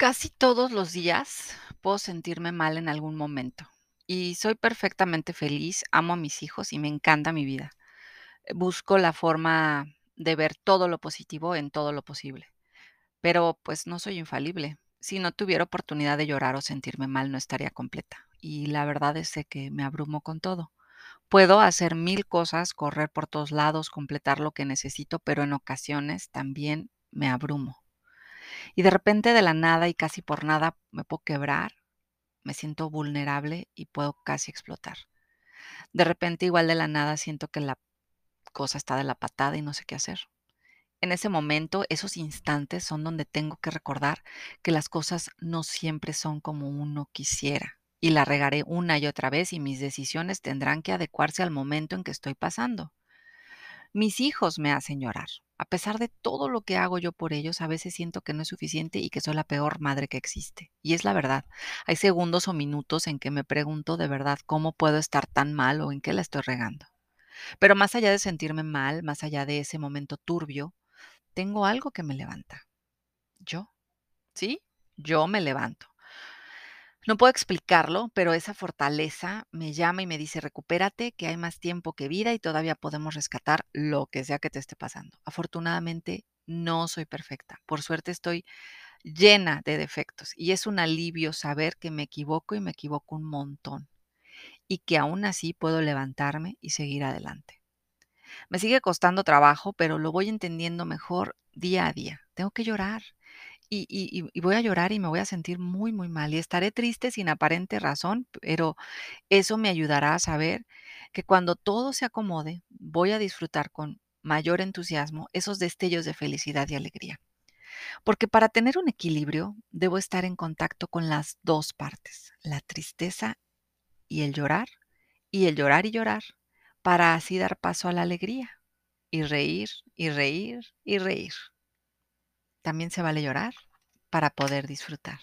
Casi todos los días puedo sentirme mal en algún momento y soy perfectamente feliz, amo a mis hijos y me encanta mi vida. Busco la forma de ver todo lo positivo en todo lo posible, pero pues no soy infalible. Si no tuviera oportunidad de llorar o sentirme mal, no estaría completa. Y la verdad es que me abrumo con todo. Puedo hacer mil cosas, correr por todos lados, completar lo que necesito, pero en ocasiones también me abrumo. Y de repente, de la nada y casi por nada, me puedo quebrar, me siento vulnerable y puedo casi explotar. De repente, igual de la nada, siento que la cosa está de la patada y no sé qué hacer. En ese momento, esos instantes son donde tengo que recordar que las cosas no siempre son como uno quisiera. Y la regaré una y otra vez y mis decisiones tendrán que adecuarse al momento en que estoy pasando. Mis hijos me hacen llorar. A pesar de todo lo que hago yo por ellos, a veces siento que no es suficiente y que soy la peor madre que existe. Y es la verdad. Hay segundos o minutos en que me pregunto de verdad cómo puedo estar tan mal o en qué la estoy regando. Pero más allá de sentirme mal, más allá de ese momento turbio, tengo algo que me levanta. Yo. ¿Sí? Yo me levanto. No puedo explicarlo, pero esa fortaleza me llama y me dice, recupérate, que hay más tiempo que vida y todavía podemos rescatar lo que sea que te esté pasando. Afortunadamente, no soy perfecta. Por suerte estoy llena de defectos y es un alivio saber que me equivoco y me equivoco un montón y que aún así puedo levantarme y seguir adelante. Me sigue costando trabajo, pero lo voy entendiendo mejor día a día. Tengo que llorar y, y, voy a llorar y me voy a sentir muy, muy mal y estaré triste sin aparente razón, pero eso me ayudará a saber que cuando todo se acomode, voy a disfrutar con mayor entusiasmo esos destellos de felicidad y alegría. Porque para tener un equilibrio, debo estar en contacto con las dos partes, la tristeza y el llorar, y el llorar y llorar, para así dar paso a la alegría, y reír, y reír, y reír. También se vale llorar para poder disfrutar.